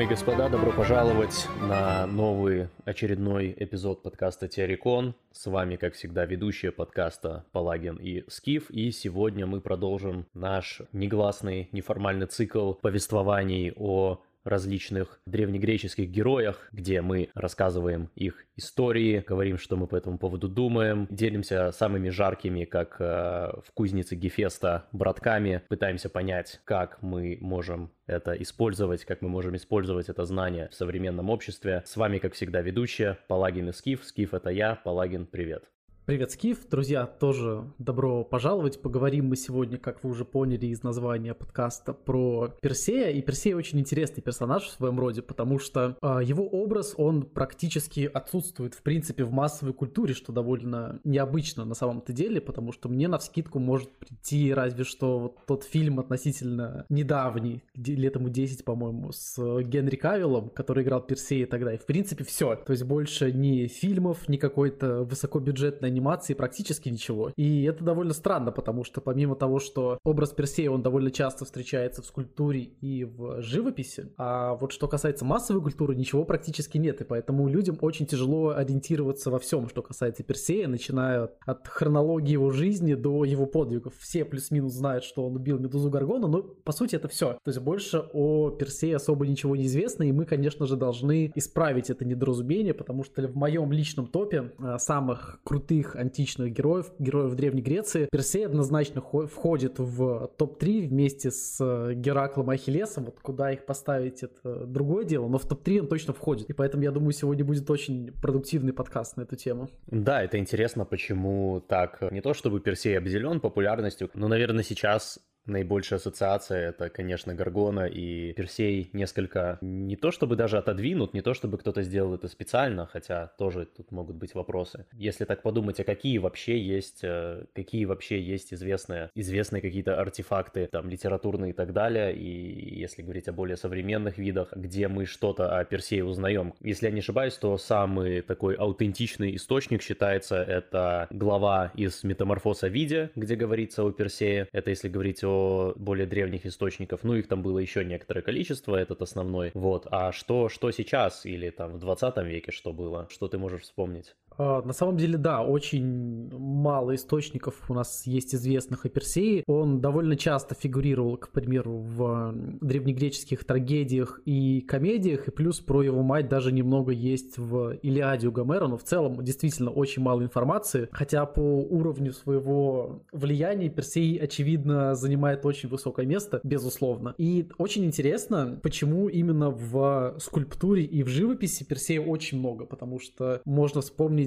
Дамы и господа, добро пожаловать на новый очередной эпизод подкаста Теорикон. С вами, как всегда, ведущие подкаста Палагин и Скиф. И сегодня мы продолжим наш негласный неформальный цикл повествований о различных древнегреческих героях, где мы рассказываем их истории, говорим, что мы по этому поводу думаем, делимся самыми жаркими, как э, в кузнице Гефеста, братками, пытаемся понять, как мы можем это использовать, как мы можем использовать это знание в современном обществе. С вами, как всегда, ведущая Палагин и Скиф. Скиф — это я. Палагин, привет. Привет, Скиф. Друзья, тоже добро пожаловать. Поговорим мы сегодня, как вы уже поняли из названия подкаста, про Персея. И Персей очень интересный персонаж в своем роде, потому что э, его образ, он практически отсутствует, в принципе, в массовой культуре, что довольно необычно на самом-то деле, потому что мне на вскидку может прийти разве что вот тот фильм относительно недавний, летому 10, по-моему, с Генри Кавиллом, который играл Персея тогда. И, в принципе, все. То есть больше ни фильмов, ни какой-то высокобюджетной анимации практически ничего. И это довольно странно, потому что помимо того, что образ Персея, он довольно часто встречается в скульптуре и в живописи, а вот что касается массовой культуры, ничего практически нет, и поэтому людям очень тяжело ориентироваться во всем, что касается Персея, начиная от хронологии его жизни до его подвигов. Все плюс-минус знают, что он убил Медузу Гаргона, но по сути это все. То есть больше о Персее особо ничего не известно, и мы, конечно же, должны исправить это недоразумение, потому что в моем личном топе э, самых крутых других античных героев, героев Древней Греции, Персей однозначно входит в топ-3 вместе с э, Гераклом и Ахиллесом. Вот куда их поставить, это другое дело, но в топ-3 он точно входит. И поэтому, я думаю, сегодня будет очень продуктивный подкаст на эту тему. Да, это интересно, почему так. Не то чтобы Персей обделен популярностью, но, наверное, сейчас Наибольшая ассоциация это, конечно, Гаргона и Персей несколько не то чтобы даже отодвинут, не то чтобы кто-то сделал это специально, хотя тоже тут могут быть вопросы. Если так подумать, а какие вообще есть, э, какие вообще есть известные, известные какие-то артефакты, там, литературные и так далее, и если говорить о более современных видах, где мы что-то о Персее узнаем. Если я не ошибаюсь, то самый такой аутентичный источник считается это глава из Метаморфоса Виде, где говорится о Персее. Это если говорить о более древних источников, ну их там было еще некоторое количество, этот основной, вот, а что, что сейчас или там в 20 веке что было, что ты можешь вспомнить? А, на самом деле, да, очень мало источников у нас есть известных о Персее. Он довольно часто фигурировал, к примеру, в древнегреческих трагедиях и комедиях, и плюс про его мать даже немного есть в Илиаде у Гомера, но в целом действительно очень мало информации, хотя по уровню своего влияния Персей, очевидно, занимает очень высокое место, безусловно. И очень интересно, почему именно в скульптуре и в живописи Персея очень много, потому что можно вспомнить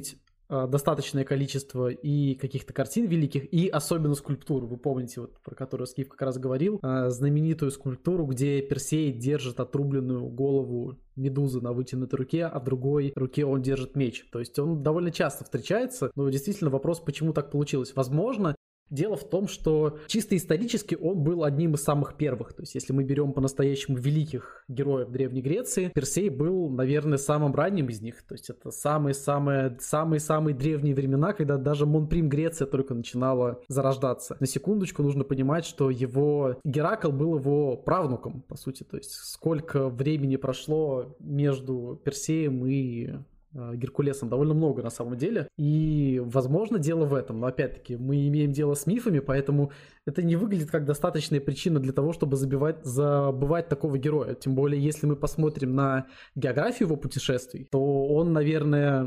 а, достаточное количество и каких-то картин великих, и особенно скульптур. Вы помните, вот, про которую Скиф как раз говорил, а, знаменитую скульптуру, где Персей держит отрубленную голову медузы на вытянутой руке, а в другой руке он держит меч. То есть он довольно часто встречается, но действительно вопрос, почему так получилось. Возможно, Дело в том, что чисто исторически он был одним из самых первых. То есть, если мы берем по-настоящему великих героев Древней Греции, Персей был, наверное, самым ранним из них. То есть, это самые-самые самые-самые древние времена, когда даже Монприм Греция только начинала зарождаться. На секундочку нужно понимать, что его Геракл был его правнуком, по сути. То есть, сколько времени прошло между Персеем и Геркулесом довольно много на самом деле. И, возможно, дело в этом. Но, опять-таки, мы имеем дело с мифами, поэтому это не выглядит как достаточная причина для того, чтобы забивать, забывать такого героя. Тем более, если мы посмотрим на географию его путешествий, то он, наверное,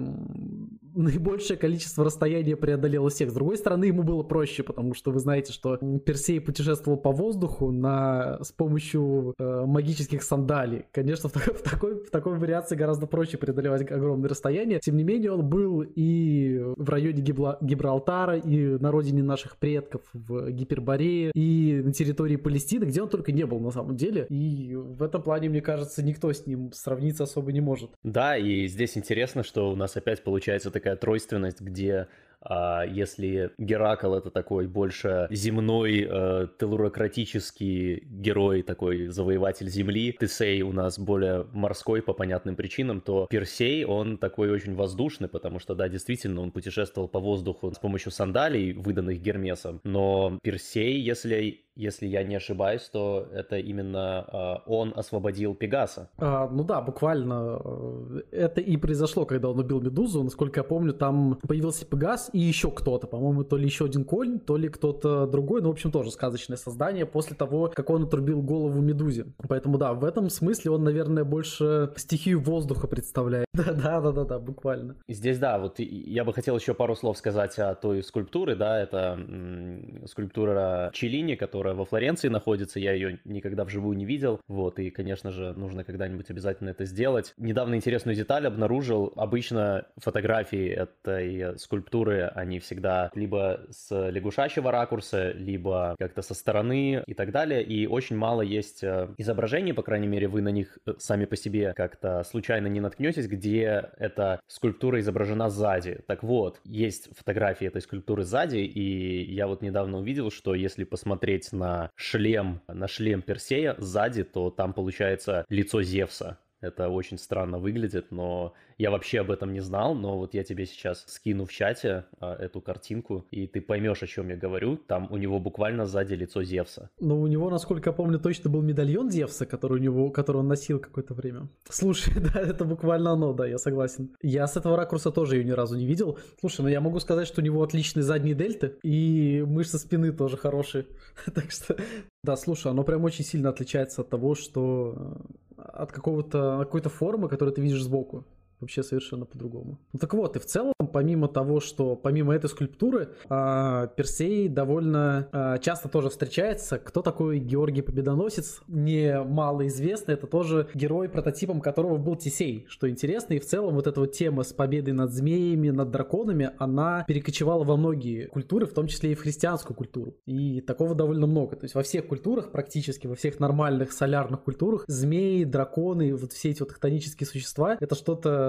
наибольшее количество расстояния преодолел из всех. С другой стороны, ему было проще, потому что вы знаете, что Персей путешествовал по воздуху на, с помощью э, магических сандалий. Конечно, в, такой, в, такой, в такой вариации гораздо проще преодолевать огромные расстояния. Тем не менее, он был и в районе Гибла, Гибралтара, и на родине наших предков в Гиперборее, и на территории Палестины, где он только не был на самом деле. И в этом плане, мне кажется, никто с ним сравниться особо не может. Да, и здесь интересно, что у нас опять получается такая тройственность, где а если Геракл это такой больше земной, э, телурократический герой, такой завоеватель земли, Тесей у нас более морской по понятным причинам, то Персей, он такой очень воздушный, потому что, да, действительно, он путешествовал по воздуху с помощью сандалий, выданных Гермесом, но Персей, если если я не ошибаюсь, то это именно э, он освободил Пегаса. А, ну да, буквально э, это и произошло, когда он убил Медузу. Насколько я помню, там появился Пегас и еще кто-то. По-моему, то ли еще один конь, то ли кто-то другой. Ну, в общем, тоже сказочное создание после того, как он отрубил голову Медузе. Поэтому да, в этом смысле он, наверное, больше стихию воздуха представляет. Да-да-да-да, буквально. Здесь, да, вот я бы хотел еще пару слов сказать о той скульптуре, да, это скульптура Челини, которая во Флоренции находится, я ее никогда вживую не видел, вот, и, конечно же, нужно когда-нибудь обязательно это сделать. Недавно интересную деталь обнаружил, обычно фотографии этой скульптуры, они всегда либо с лягушачьего ракурса, либо как-то со стороны и так далее, и очень мало есть э, изображений, по крайней мере, вы на них э, сами по себе как-то случайно не наткнетесь, где эта скульптура изображена сзади. Так вот, есть фотографии этой скульптуры сзади, и я вот недавно увидел, что если посмотреть на шлем, на шлем Персея сзади, то там получается лицо Зевса. Это очень странно выглядит, но я вообще об этом не знал, но вот я тебе сейчас скину в чате а, эту картинку, и ты поймешь, о чем я говорю. Там у него буквально сзади лицо Зевса. Ну, у него, насколько я помню, точно был медальон Зевса, который у него, который он носил какое-то время. Слушай, да, это буквально оно, да, я согласен. Я с этого ракурса тоже ее ни разу не видел. Слушай, ну я могу сказать, что у него отличные задние дельты, и мышцы спины тоже хорошие. так что, да, слушай, оно прям очень сильно отличается от того, что от какого-то какой-то формы, которую ты видишь сбоку вообще совершенно по-другому. Ну так вот, и в целом, помимо того, что помимо этой скульптуры, э, Персей довольно э, часто тоже встречается. Кто такой Георгий Победоносец? Не мало известно, это тоже герой, прототипом которого был Тесей, что интересно. И в целом вот эта вот тема с победой над змеями, над драконами, она перекочевала во многие культуры, в том числе и в христианскую культуру. И такого довольно много. То есть во всех культурах, практически во всех нормальных солярных культурах, змеи, драконы, вот все эти вот хтонические существа, это что-то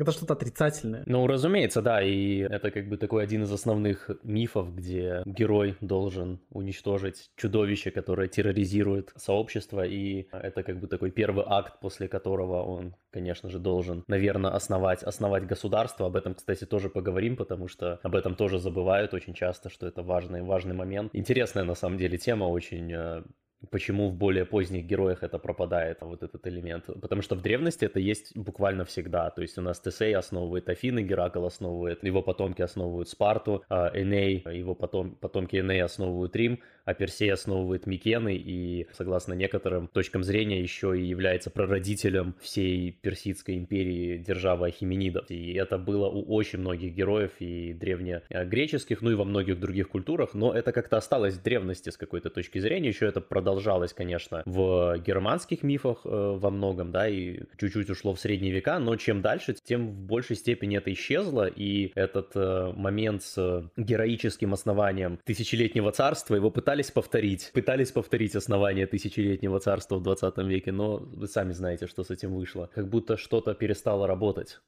это что-то отрицательное. Ну, разумеется, да, и это как бы такой один из основных мифов, где герой должен уничтожить чудовище, которое терроризирует сообщество, и это как бы такой первый акт, после которого он, конечно же, должен, наверное, основать, основать государство. Об этом, кстати, тоже поговорим, потому что об этом тоже забывают очень часто, что это важный, важный момент. Интересная, на самом деле, тема, очень э, почему в более поздних героях это пропадает, вот этот элемент. Потому что в древности это есть буквально всегда. То есть у нас Тесей основывает Афины, Геракл основывает, его потомки основывают Спарту, а Эней, его потом, потомки Эней основывают Рим, а Персей основывает Микены и, согласно некоторым точкам зрения, еще и является прародителем всей Персидской империи державы Ахименидов. И это было у очень многих героев и древнегреческих, ну и во многих других культурах, но это как-то осталось в древности с какой-то точки зрения, еще это продолжалось, конечно, в германских мифах э, во многом, да, и чуть-чуть ушло в средние века, но чем дальше, тем в большей степени это исчезло, и этот э, момент с героическим основанием тысячелетнего царства, его пытались повторить, пытались повторить основание тысячелетнего царства в 20 веке, но вы сами знаете, что с этим вышло. Как будто что-то перестало работать.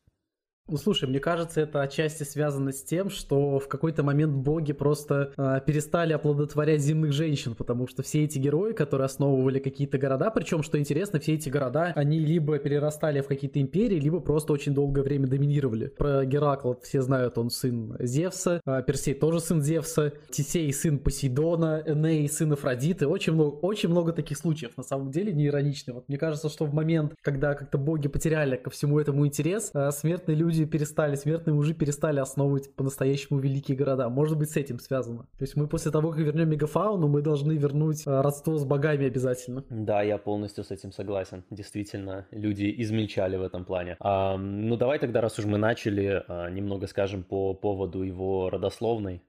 Ну, слушай, мне кажется, это отчасти связано с тем, что в какой-то момент боги просто э, перестали оплодотворять земных женщин, потому что все эти герои, которые основывали какие-то города, причем, что интересно, все эти города, они либо перерастали в какие-то империи, либо просто очень долгое время доминировали. Про Геракла все знают, он сын Зевса, э, Персей тоже сын Зевса, Тисей сын Посейдона, Эней сын Афродиты, очень много, очень много таких случаев, на самом деле, не иронично. Вот мне кажется, что в момент, когда как-то боги потеряли ко всему этому интерес, э, смертные люди люди перестали, смертные уже перестали основывать по-настоящему великие города. Может быть, с этим связано. То есть мы после того, как вернем мегафауну, мы должны вернуть э, родство с богами обязательно. Да, я полностью с этим согласен. Действительно, люди измельчали в этом плане. А, ну, давай тогда, раз уж мы начали, а, немного скажем по поводу его родословной.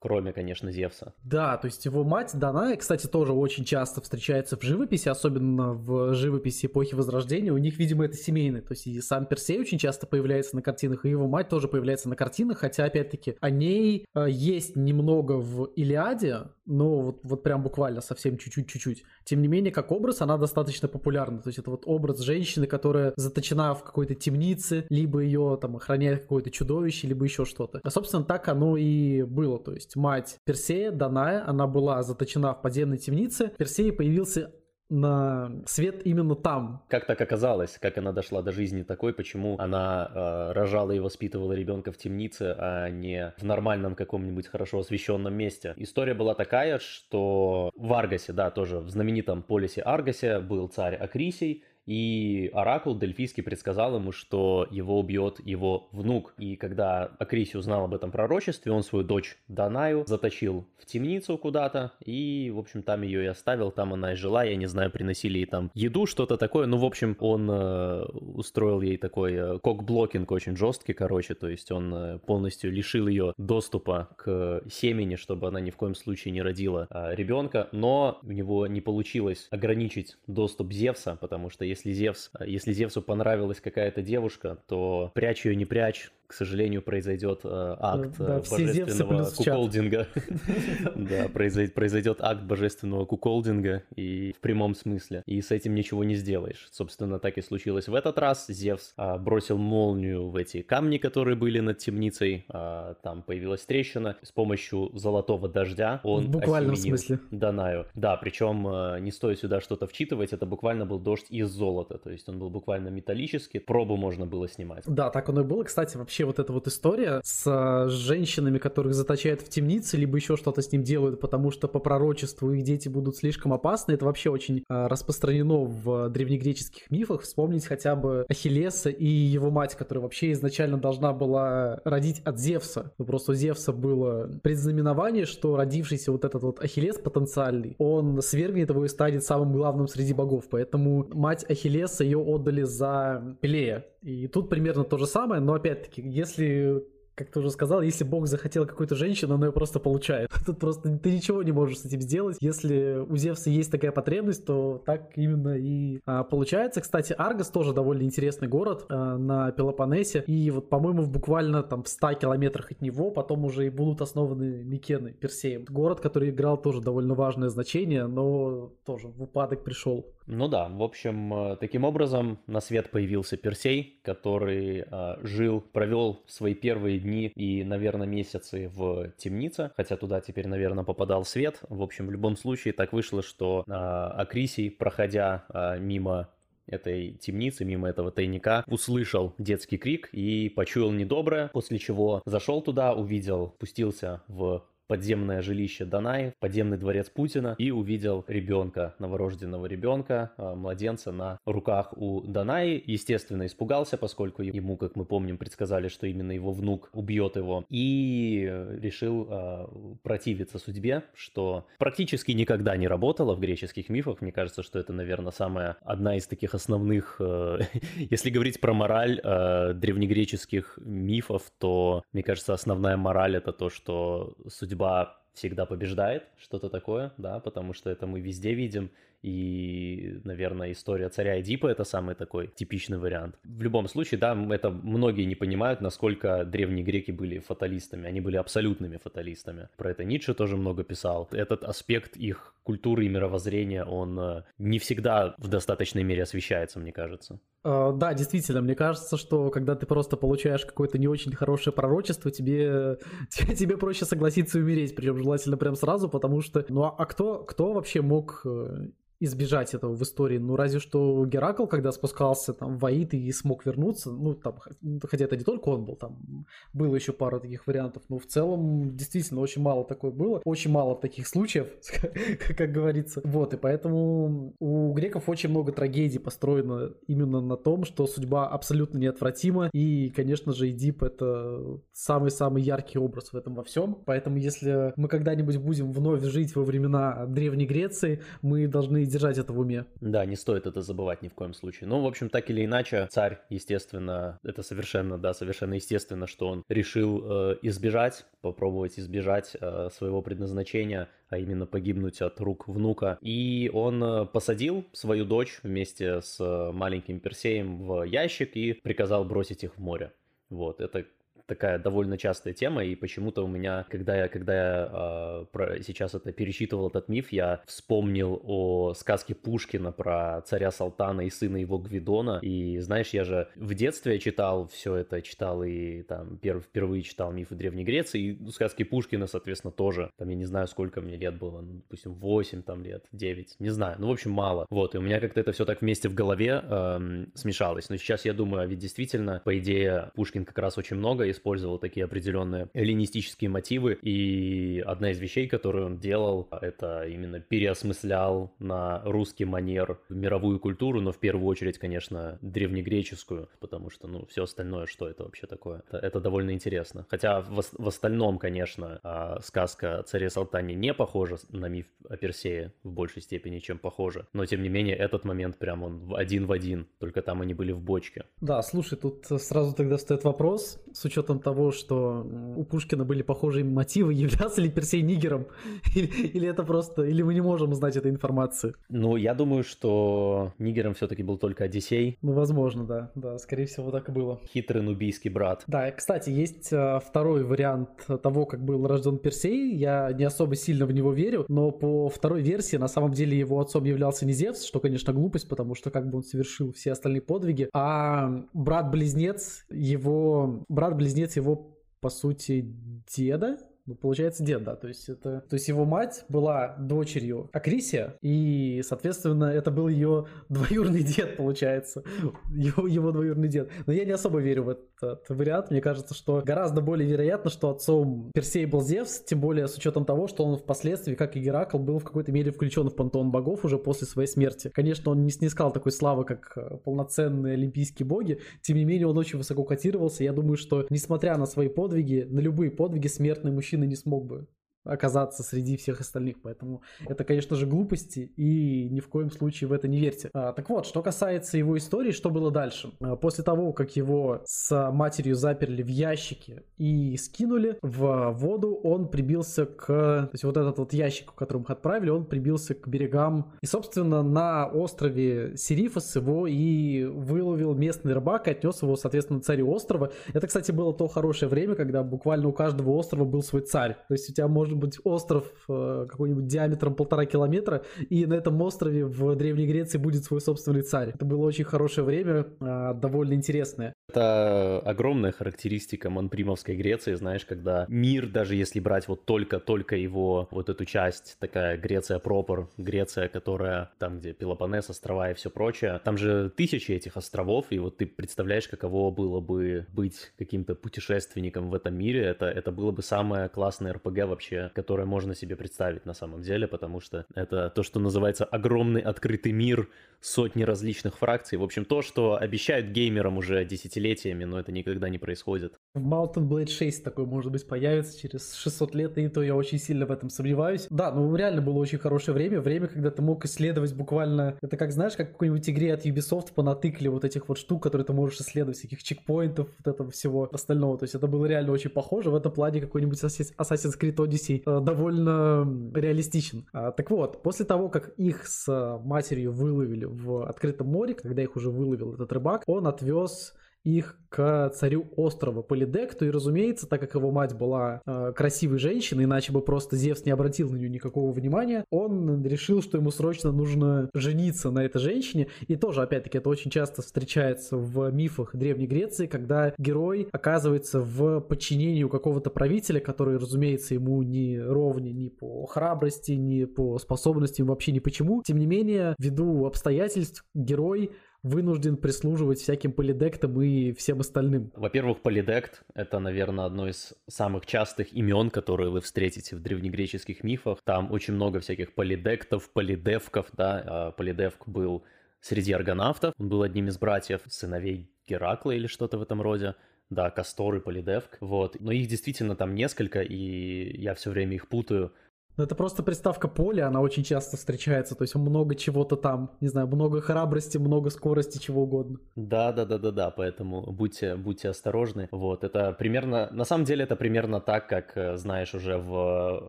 Кроме, конечно, Зевса. Да, то есть его мать Даная, кстати, тоже очень часто встречается в живописи, особенно в живописи эпохи Возрождения. У них, видимо, это семейный. То есть и сам Персей очень часто появляется на картинах, и его мать тоже появляется на картинах, хотя, опять-таки, о ней э, есть немного в Илиаде, но вот, вот прям буквально совсем чуть-чуть-чуть. Тем не менее, как образ, она достаточно популярна. То есть это вот образ женщины, которая заточена в какой-то темнице, либо ее там охраняет какое-то чудовище, либо еще что-то. А, собственно, так оно и было. То есть мать Персея, Даная, она была заточена в подземной темнице. Персей появился на свет именно там. Как так оказалось, как она дошла до жизни такой, почему она э, рожала и воспитывала ребенка в темнице, а не в нормальном каком-нибудь хорошо освещенном месте. История была такая, что в Аргосе, да, тоже в знаменитом полисе Аргосе был царь Акрисий, и Оракул Дельфийский предсказал ему, что его убьет его внук. И когда Акрисий узнал об этом пророчестве, он свою дочь Данаю заточил в темницу куда-то, и, в общем, там ее и оставил, там она и жила, я не знаю, приносили ей там еду, что-то такое, ну, в общем, он э, устроил ей такой э, cock-blocking очень жесткий, короче, то есть он э, полностью лишил ее доступа к семени, чтобы она ни в коем случае не родила э, ребенка, но у него не получилось ограничить доступ Зевса, потому что если Зевс, если Зевсу понравилась какая-то девушка, то прячь ее не прячь, к сожалению, произойдет э, акт да, э, божественного куколдинга. Да, произойдет акт божественного куколдинга и в прямом смысле. И с этим ничего не сделаешь. Собственно, так и случилось в этот раз. Зевс а, бросил молнию в эти камни, которые были над темницей. А, там появилась трещина. С помощью золотого дождя он В буквальном смысле. Данаю. Да, причем э, не стоит сюда что-то вчитывать, это буквально был дождь из золота. То есть он был буквально металлический. Пробу можно было снимать. Да, так оно и было. Кстати, вообще вообще вот эта вот история с а, женщинами, которых заточают в темнице, либо еще что-то с ним делают, потому что по пророчеству их дети будут слишком опасны, это вообще очень а, распространено в древнегреческих мифах. Вспомнить хотя бы Ахиллеса и его мать, которая вообще изначально должна была родить от Зевса. Но просто у Зевса было предзнаменование, что родившийся вот этот вот Ахиллес потенциальный, он свергнет его и станет самым главным среди богов. Поэтому мать Ахиллеса ее отдали за Пелея. И тут примерно то же самое, но опять-таки, если как ты уже сказал, если Бог захотел какую-то женщину, она ее просто получает. Тут просто ты ничего не можешь с этим сделать. Если у Зевса есть такая потребность, то так именно и а, получается. Кстати, Аргос тоже довольно интересный город а, на Пелопоннесе. И вот, по-моему, буквально там в 100 километрах от него потом уже и будут основаны Микены, Персеем. Город, который играл тоже довольно важное значение, но тоже в упадок пришел. Ну да, в общем, э, таким образом на свет появился Персей, который э, жил, провел свои первые дни и, наверное, месяцы в темнице, хотя туда теперь, наверное, попадал свет. В общем, в любом случае так вышло, что э, Акрисий, проходя э, мимо этой темницы, мимо этого тайника, услышал детский крик и почуял недоброе, после чего зашел туда, увидел, пустился в подземное жилище Данаи, подземный дворец Путина и увидел ребенка, новорожденного ребенка, а, младенца на руках у Данаи. Естественно, испугался, поскольку ему, как мы помним, предсказали, что именно его внук убьет его. И решил э, противиться судьбе, что практически никогда не работало в греческих мифах. Мне кажется, что это, наверное, самая одна из таких основных, э, если говорить про мораль э, древнегреческих мифов, то, мне кажется, основная мораль это то, что судьба судьба всегда побеждает, что-то такое, да, потому что это мы везде видим, и, наверное, история царя Эдипа это самый такой типичный вариант. В любом случае, да, это многие не понимают, насколько древние греки были фаталистами. Они были абсолютными фаталистами. Про это Ницше тоже много писал. Этот аспект их культуры и мировоззрения, он э, не всегда в достаточной мере освещается, мне кажется. Uh, да, действительно, мне кажется, что когда ты просто получаешь какое-то не очень хорошее пророчество, тебе, тебе, тебе проще согласиться и умереть, причем желательно прям сразу, потому что, ну а, а кто, кто вообще мог э, избежать этого в истории. Ну, разве что Геракл, когда спускался там в Аид и смог вернуться, ну, там, хотя это не только он был, там было еще пара таких вариантов, но в целом действительно очень мало такое было, очень мало таких случаев, как говорится. Вот, и поэтому у греков очень много трагедий построено именно на том, что судьба абсолютно неотвратима, и, конечно же, Эдип — это самый-самый яркий образ в этом во всем. Поэтому, если мы когда-нибудь будем вновь жить во времена Древней Греции, мы должны держать это в уме. Да, не стоит это забывать ни в коем случае. Ну, в общем, так или иначе, царь, естественно, это совершенно, да, совершенно естественно, что он решил э, избежать, попробовать избежать э, своего предназначения, а именно погибнуть от рук внука. И он э, посадил свою дочь вместе с маленьким Персеем в ящик и приказал бросить их в море. Вот, это такая довольно частая тема, и почему-то у меня, когда я, когда я э, про, сейчас это пересчитывал этот миф, я вспомнил о сказке Пушкина про царя Салтана и сына его Гвидона, и знаешь, я же в детстве читал все это, читал и там перв, впервые читал мифы Древней Греции, и ну, сказки Пушкина, соответственно, тоже, там я не знаю, сколько мне лет было, ну, допустим, 8 там лет, 9, не знаю, ну, в общем, мало, вот, и у меня как-то это все так вместе в голове эм, смешалось, но сейчас я думаю, а ведь действительно, по идее, Пушкин как раз очень много использовал такие определенные эллинистические мотивы, и одна из вещей, которую он делал, это именно переосмыслял на русский манер мировую культуру, но в первую очередь, конечно, древнегреческую, потому что, ну, все остальное, что это вообще такое, это, это довольно интересно. Хотя в, в остальном, конечно, а, сказка о царе Салтане не похожа на миф о Персее в большей степени, чем похожа, но тем не менее этот момент прям он один в один, только там они были в бочке. Да, слушай, тут сразу тогда стоит вопрос, с учетом того, что у Пушкина были похожие мотивы, являлся ли Персей нигером, или, или это просто, или мы не можем узнать этой информации? Ну, я думаю, что нигером все-таки был только Одиссей. Ну, возможно, да, да, скорее всего, так и было. Хитрый нубийский брат. Да, кстати, есть э, второй вариант того, как был рожден Персей, я не особо сильно в него верю, но по второй версии, на самом деле, его отцом являлся не Зевс, что, конечно, глупость, потому что как бы он совершил все остальные подвиги, а брат-близнец его, брат-близнец его, по сути, деда, ну, получается, дед, да. То есть, это, то есть его мать была дочерью Акрисия, и, соответственно, это был ее двоюродный дед, получается. Его, его двоюродный дед. Но я не особо верю в этот вариант. Мне кажется, что гораздо более вероятно, что отцом Персей был Зевс, тем более с учетом того, что он впоследствии, как и Геракл, был в какой-то мере включен в пантеон богов уже после своей смерти. Конечно, он не снискал такой славы, как э, полноценные олимпийские боги, тем не менее он очень высоко котировался. Я думаю, что несмотря на свои подвиги, на любые подвиги, смертный мужчина мужчина не смог бы оказаться среди всех остальных. Поэтому это, конечно же, глупости, и ни в коем случае в это не верьте. А, так вот, что касается его истории, что было дальше? А, после того, как его с матерью заперли в ящике и скинули в воду, он прибился к... То есть вот этот вот ящик, в котором их отправили, он прибился к берегам. И, собственно, на острове Сирифос его и выловил местный рыбак и отнес его, соответственно, царю острова. Это, кстати, было то хорошее время, когда буквально у каждого острова был свой царь. То есть у тебя может быть остров э, какой-нибудь диаметром полтора километра, и на этом острове в Древней Греции будет свой собственный царь. Это было очень хорошее время, э, довольно интересное. Это огромная характеристика Монпримовской Греции, знаешь, когда мир, даже если брать вот только-только его, вот эту часть, такая Греция пропор, Греция, которая там, где Пелопонес, острова и все прочее, там же тысячи этих островов, и вот ты представляешь, каково было бы быть каким-то путешественником в этом мире, это, это было бы самое классное РПГ вообще, которое можно себе представить на самом деле, потому что это то, что называется огромный открытый мир, сотни различных фракций, в общем, то, что обещают геймерам уже десятилетия десятилетиями, но это никогда не происходит. В Mountain Blade 6 такой, может быть, появится через 600 лет, и то я очень сильно в этом сомневаюсь. Да, ну реально было очень хорошее время, время, когда ты мог исследовать буквально, это как, знаешь, как в какой-нибудь игре от Ubisoft понатыкали вот этих вот штук, которые ты можешь исследовать, всяких чекпоинтов, вот этого всего остального, то есть это было реально очень похоже, в этом плане какой-нибудь Assassin's Creed Odyssey э, довольно реалистичен. А, так вот, после того, как их с матерью выловили в открытом море, когда их уже выловил этот рыбак, он отвез их к царю острова Полидекту. И, разумеется, так как его мать была э, красивой женщиной, иначе бы просто Зевс не обратил на нее никакого внимания, он решил, что ему срочно нужно жениться на этой женщине. И тоже, опять-таки, это очень часто встречается в мифах Древней Греции, когда герой оказывается в подчинении у какого-то правителя, который, разумеется, ему не ровня ни по храбрости, ни по способностям, вообще ни почему. Тем не менее, ввиду обстоятельств, герой вынужден прислуживать всяким полидектам и всем остальным? Во-первых, полидект — это, наверное, одно из самых частых имен, которые вы встретите в древнегреческих мифах. Там очень много всяких полидектов, полидевков, да. А полидевк был среди аргонавтов, он был одним из братьев, сыновей Геракла или что-то в этом роде. Да, Кастор и Полидевк, вот. Но их действительно там несколько, и я все время их путаю. Ну, это просто приставка поле, она очень часто встречается, то есть много чего-то там, не знаю, много храбрости, много скорости, чего угодно. Да, да, да, да, да, поэтому будьте, будьте осторожны. Вот, это примерно, на самом деле это примерно так, как, э, знаешь, уже в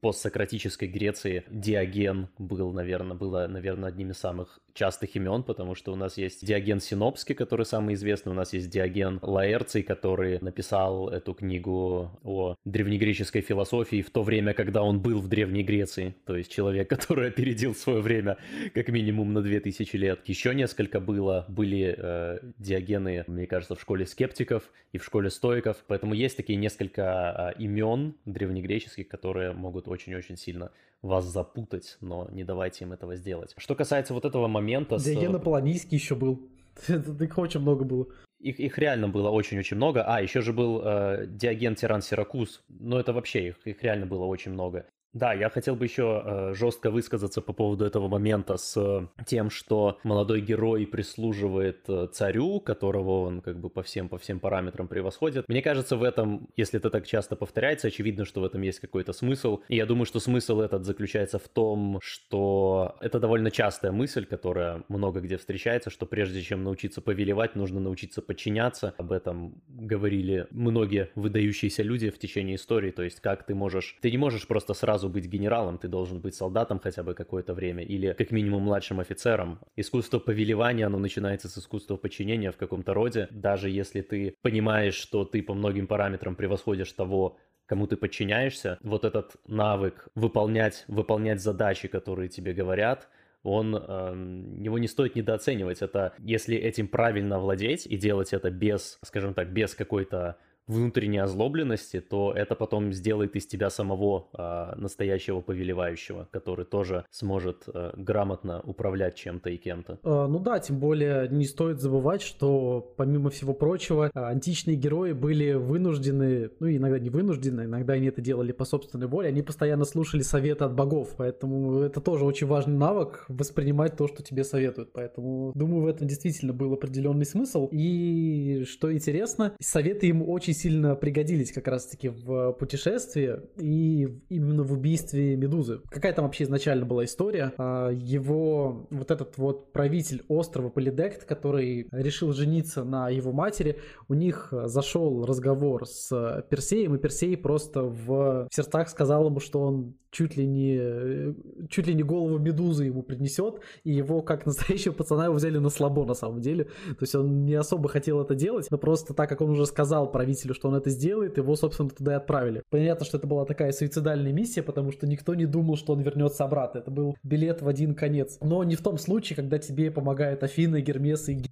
постсократической Греции Диоген был, наверное, было, наверное, одним из самых частых имен, потому что у нас есть Диоген Синопский, который самый известный, у нас есть Диоген Лаэрций, который написал эту книгу о древнегреческой философии в то время, когда он был в Древней Греции, то есть человек, который опередил свое время как минимум на 2000 лет. Еще несколько было, были э, диагены, мне кажется, в школе скептиков и в школе стоиков, поэтому есть такие несколько э, имен древнегреческих, которые могут очень-очень сильно вас запутать, но не давайте им этого сделать. Что касается вот этого момента... Диоген с... Еще был. Их очень много было. Их, их реально было очень-очень много. А, еще же был э, Диоген Тиран Сиракуз. Но это вообще, их, их реально было очень много. Да, я хотел бы еще э, жестко высказаться по поводу этого момента с э, тем, что молодой герой прислуживает э, царю, которого он как бы по всем по всем параметрам превосходит. Мне кажется, в этом, если это так часто повторяется, очевидно, что в этом есть какой-то смысл. И я думаю, что смысл этот заключается в том, что это довольно частая мысль, которая много где встречается, что прежде чем научиться повелевать, нужно научиться подчиняться. Об этом говорили многие выдающиеся люди в течение истории. То есть, как ты можешь, ты не можешь просто сразу сразу быть генералом, ты должен быть солдатом хотя бы какое-то время или как минимум младшим офицером. Искусство повелевания, оно начинается с искусства подчинения в каком-то роде. Даже если ты понимаешь, что ты по многим параметрам превосходишь того, кому ты подчиняешься, вот этот навык выполнять, выполнять задачи, которые тебе говорят, он, э, его не стоит недооценивать. Это если этим правильно владеть и делать это без, скажем так, без какой-то внутренней озлобленности, то это потом сделает из тебя самого э, настоящего повелевающего, который тоже сможет э, грамотно управлять чем-то и кем-то. Э, ну да, тем более не стоит забывать, что помимо всего прочего, античные герои были вынуждены, ну иногда не вынуждены, иногда они это делали по собственной воле, они постоянно слушали советы от богов, поэтому это тоже очень важный навык воспринимать то, что тебе советуют, поэтому думаю в этом действительно был определенный смысл. И что интересно, советы им очень сильно пригодились как раз-таки в путешествии и именно в убийстве Медузы. Какая там вообще изначально была история? А, его вот этот вот правитель острова Полидект, который решил жениться на его матери, у них зашел разговор с Персеем, и Персей просто в сердцах сказал ему, что он чуть ли не чуть ли не голову Медузы ему принесет, и его как настоящего пацана его взяли на слабо на самом деле. То есть он не особо хотел это делать, но просто так как он уже сказал правителю правителю, что он это сделает, его, собственно, туда и отправили. Понятно, что это была такая суицидальная миссия, потому что никто не думал, что он вернется обратно. Это был билет в один конец. Но не в том случае, когда тебе помогают Афина, Гермес и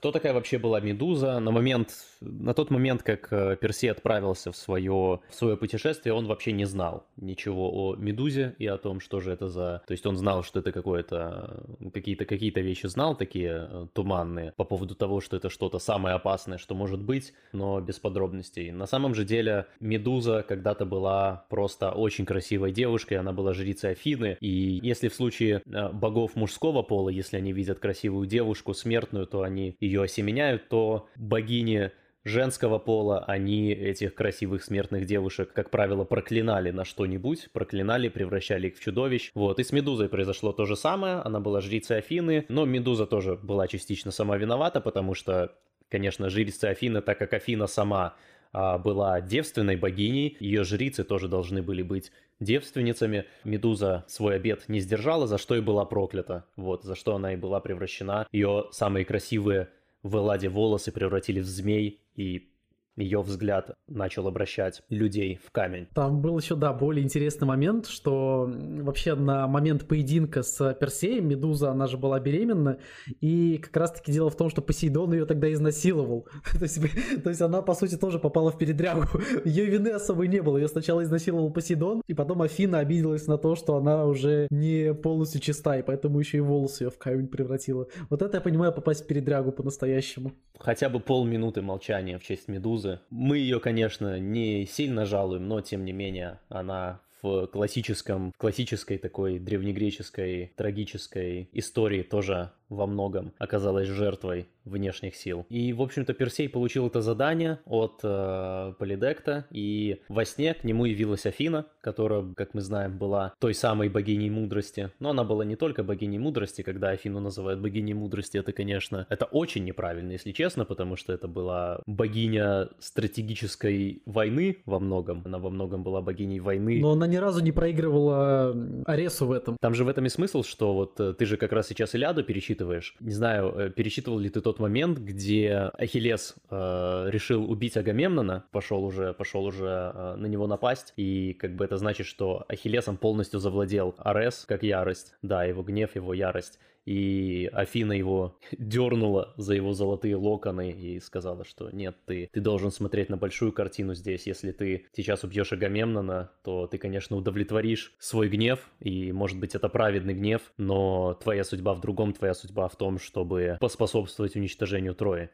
кто такая вообще была Медуза? На момент, на тот момент, как э, Персей отправился в свое, в свое путешествие, он вообще не знал ничего о Медузе и о том, что же это за... То есть он знал, что это какое-то... Какие-то какие вещи знал, такие э, туманные, по поводу того, что это что-то самое опасное, что может быть, но без подробностей. На самом же деле Медуза когда-то была просто очень красивой девушкой, она была жрицей Афины, и если в случае э, богов мужского пола, если они видят красивую девушку смертную, то они ее осеменяют, то богини женского пола, они этих красивых смертных девушек, как правило, проклинали на что-нибудь, проклинали, превращали их в чудовищ. Вот, и с Медузой произошло то же самое, она была жрицей Афины, но Медуза тоже была частично сама виновата, потому что, конечно, жрица Афины, так как Афина сама а, была девственной богиней, ее жрицы тоже должны были быть девственницами. Медуза свой обед не сдержала, за что и была проклята. Вот, за что она и была превращена. Ее самые красивые в Эладе волосы превратили в змей, и ее взгляд начал обращать людей в камень. Там был еще, да, более интересный момент, что вообще на момент поединка с Персеем Медуза, она же была беременна, и как раз-таки дело в том, что Посейдон ее тогда изнасиловал. то, есть, то есть она, по сути, тоже попала в передрягу. Ее вины особой не было. Ее сначала изнасиловал Посейдон, и потом Афина обиделась на то, что она уже не полностью чиста, и поэтому еще и волосы ее в камень превратила. Вот это я понимаю попасть в передрягу по-настоящему. Хотя бы полминуты молчания в честь Медузы Медузы. Мы ее, конечно, не сильно жалуем, но тем не менее она в классическом, в классической такой древнегреческой трагической истории тоже во многом оказалась жертвой внешних сил. И, в общем-то, Персей получил это задание от э, Полидекта, и во сне к нему явилась Афина, которая, как мы знаем, была той самой богиней мудрости. Но она была не только богиней мудрости, когда Афину называют богиней мудрости, это, конечно, это очень неправильно, если честно, потому что это была богиня стратегической войны во многом. Она во многом была богиней войны. Но она ни разу не проигрывала Аресу в этом. Там же в этом и смысл, что вот э, ты же как раз сейчас Иляду пересчитываешь. Не знаю, э, пересчитывал ли ты тот момент, где Ахиллес э, решил убить Агамемнона, пошел уже, пошел уже э, на него напасть, и как бы это значит, что Ахиллесом полностью завладел Арес, как ярость, да, его гнев, его ярость и Афина его дернула за его золотые локоны и сказала, что нет, ты, ты должен смотреть на большую картину здесь. Если ты сейчас убьешь Агамемнона, то ты, конечно, удовлетворишь свой гнев, и, может быть, это праведный гнев, но твоя судьба в другом, твоя судьба в том, чтобы поспособствовать уничтожению Трои.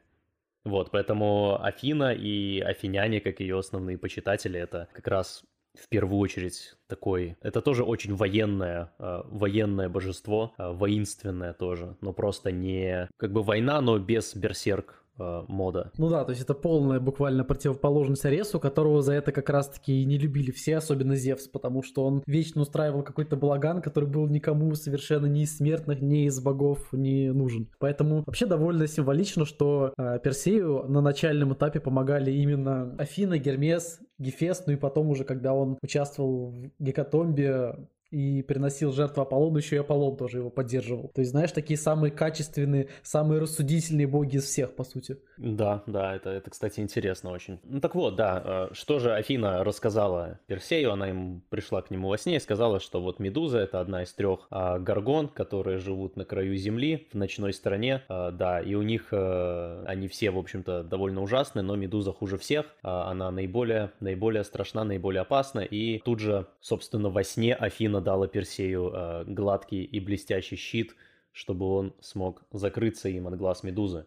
Вот, поэтому Афина и афиняне, как ее основные почитатели, это как раз в первую очередь такой, это тоже очень военное, э, военное божество, э, воинственное тоже, но просто не как бы война, но без берсерк э, мода. Ну да, то есть это полная буквально противоположность Аресу, которого за это как раз-таки и не любили все, особенно Зевс, потому что он вечно устраивал какой-то балаган, который был никому совершенно ни из смертных, ни из богов не нужен. Поэтому вообще довольно символично, что э, Персею на начальном этапе помогали именно Афина, Гермес, Гефест, ну и потом уже, когда он участвовал в Гекатомбе, и приносил жертву Аполлону, еще и Аполлон тоже его поддерживал. То есть, знаешь, такие самые качественные, самые рассудительные боги из всех, по сути. Да, да, это, это кстати, интересно очень. Ну так вот, да, э, что же Афина рассказала Персею, она ему пришла к нему во сне и сказала, что вот Медуза это одна из трех а, горгон, которые живут на краю земли, в ночной стороне, а, да, и у них а, они все, в общем-то, довольно ужасны, но Медуза хуже всех, а, она наиболее, наиболее страшна, наиболее опасна, и тут же, собственно, во сне Афина дала Персею э, гладкий и блестящий щит, чтобы он смог закрыться им от глаз Медузы.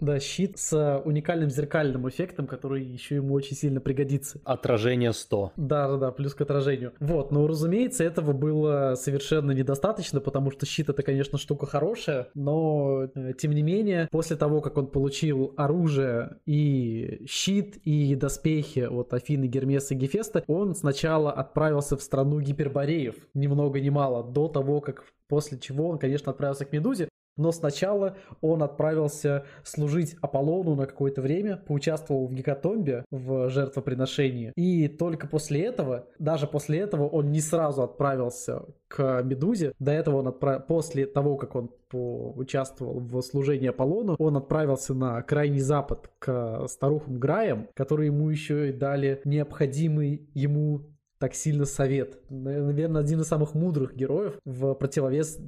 Да, щит с уникальным зеркальным эффектом, который еще ему очень сильно пригодится. Отражение 100. Да-да-да, плюс к отражению. Вот, но, разумеется, этого было совершенно недостаточно, потому что щит это, конечно, штука хорошая, но, э, тем не менее, после того, как он получил оружие и щит, и доспехи от Афины, Гермеса и Гефеста, он сначала отправился в страну гипербореев, ни много ни мало, до того, как После чего он, конечно, отправился к Медузе, но сначала он отправился служить Аполлону на какое-то время, поучаствовал в гекатомбе, в жертвоприношении. И только после этого, даже после этого он не сразу отправился к Медузе. До этого он отправ... после того, как он участвовал в служении Аполлону, он отправился на крайний запад к старухам Граям, которые ему еще и дали необходимый ему так сильно совет. Наверное, один из самых мудрых героев в противовес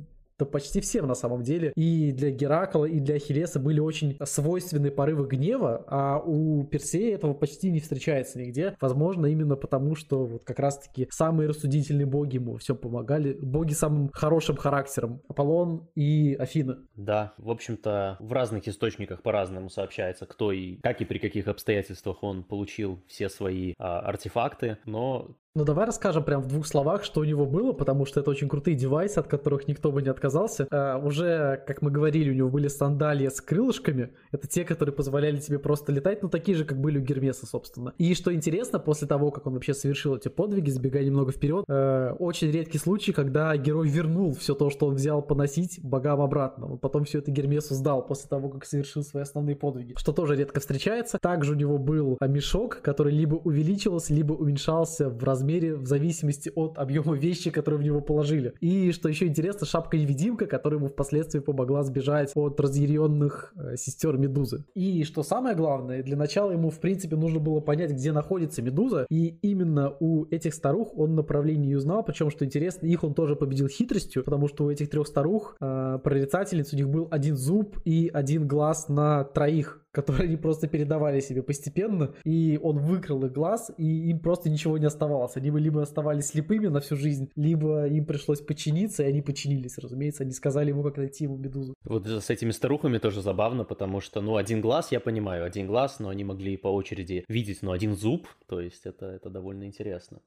да почти всем на самом деле. И для Геракла, и для Ахиллеса были очень свойственны порывы гнева, а у Персея этого почти не встречается нигде. Возможно, именно потому, что вот как раз-таки самые рассудительные боги ему все помогали. Боги самым хорошим характером. Аполлон и Афина. Да, в общем-то, в разных источниках по-разному сообщается, кто и как и при каких обстоятельствах он получил все свои а, артефакты, но ну давай расскажем прям в двух словах, что у него было, потому что это очень крутые девайсы, от которых никто бы не отказался. А, уже, как мы говорили, у него были сандалии с крылышками. Это те, которые позволяли тебе просто летать, ну такие же, как были у Гермеса, собственно. И что интересно, после того, как он вообще совершил эти подвиги, сбегая немного вперед, э, очень редкий случай, когда герой вернул все то, что он взял поносить богам обратно. Он потом все это Гермесу сдал после того, как совершил свои основные подвиги, что тоже редко встречается. Также у него был мешок, который либо увеличивался, либо уменьшался в раз размере в зависимости от объема вещи, которые в него положили. И что еще интересно, шапка-невидимка, которая ему впоследствии помогла сбежать от разъяренных э, сестер Медузы. И что самое главное, для начала ему в принципе нужно было понять, где находится Медуза, и именно у этих старух он направление узнал, причем, что интересно, их он тоже победил хитростью, потому что у этих трех старух, э, прорицательниц, у них был один зуб и один глаз на троих которые они просто передавали себе постепенно, и он выкрал их глаз, и им просто ничего не оставалось. Они либо оставались слепыми на всю жизнь, либо им пришлось подчиниться, и они подчинились, разумеется. Они сказали ему, как найти ему медузу. Вот с этими старухами тоже забавно, потому что, ну, один глаз, я понимаю, один глаз, но они могли по очереди видеть, но один зуб, то есть это, это довольно интересно.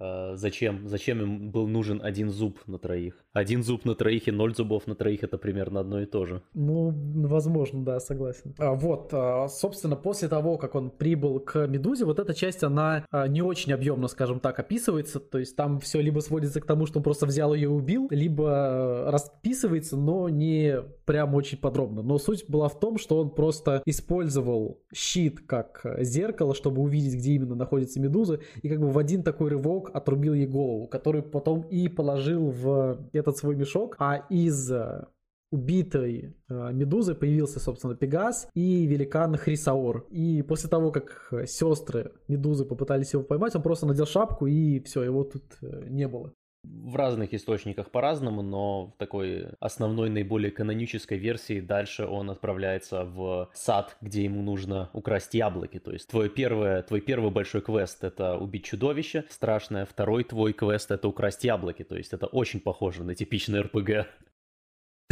Э, зачем, зачем им был нужен один зуб на троих. Один зуб на троих и ноль зубов на троих это примерно одно и то же. Ну, возможно, да, согласен. А, вот, а, собственно, после того, как он прибыл к Медузе, вот эта часть, она а, не очень объемно, скажем так, описывается. То есть там все либо сводится к тому, что он просто взял ее и убил, либо расписывается, но не прям очень подробно. Но суть была в том, что он просто использовал щит как зеркало, чтобы увидеть, где именно находится Медуза, и как бы в один такой рывок отрубил ей голову, который потом и положил в этот свой мешок, а из э, убитой э, Медузы появился, собственно, Пегас и великан Хрисаор. И после того, как сестры Медузы попытались его поймать, он просто надел шапку и все, его тут э, не было. В разных источниках по-разному, но в такой основной, наиболее канонической версии дальше он отправляется в сад, где ему нужно украсть яблоки. То есть твой первый, твой первый большой квест — это убить чудовище страшное, второй твой квест — это украсть яблоки. То есть это очень похоже на типичный РПГ.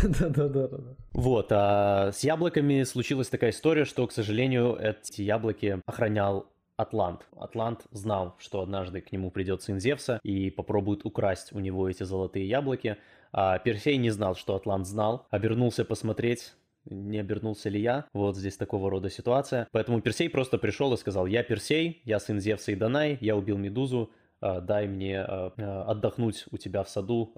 Да-да-да. Вот, а с яблоками случилась такая история, что, к сожалению, эти яблоки охранял Атлант. Атлант знал, что однажды к нему придет сын Зевса и попробует украсть у него эти золотые яблоки. А Персей не знал, что Атлант знал. Обернулся посмотреть, не обернулся ли я. Вот здесь такого рода ситуация. Поэтому Персей просто пришел и сказал, я Персей, я сын Зевса и Данай, я убил Медузу, дай мне а, а, отдохнуть у тебя в саду,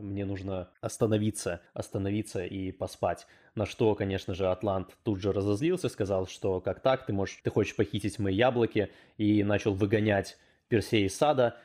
мне нужно остановиться, остановиться и поспать. На что, конечно же, Атлант тут же разозлился, сказал, что как так, ты, можешь, ты хочешь похитить мои яблоки, и начал выгонять Персея из сада, а,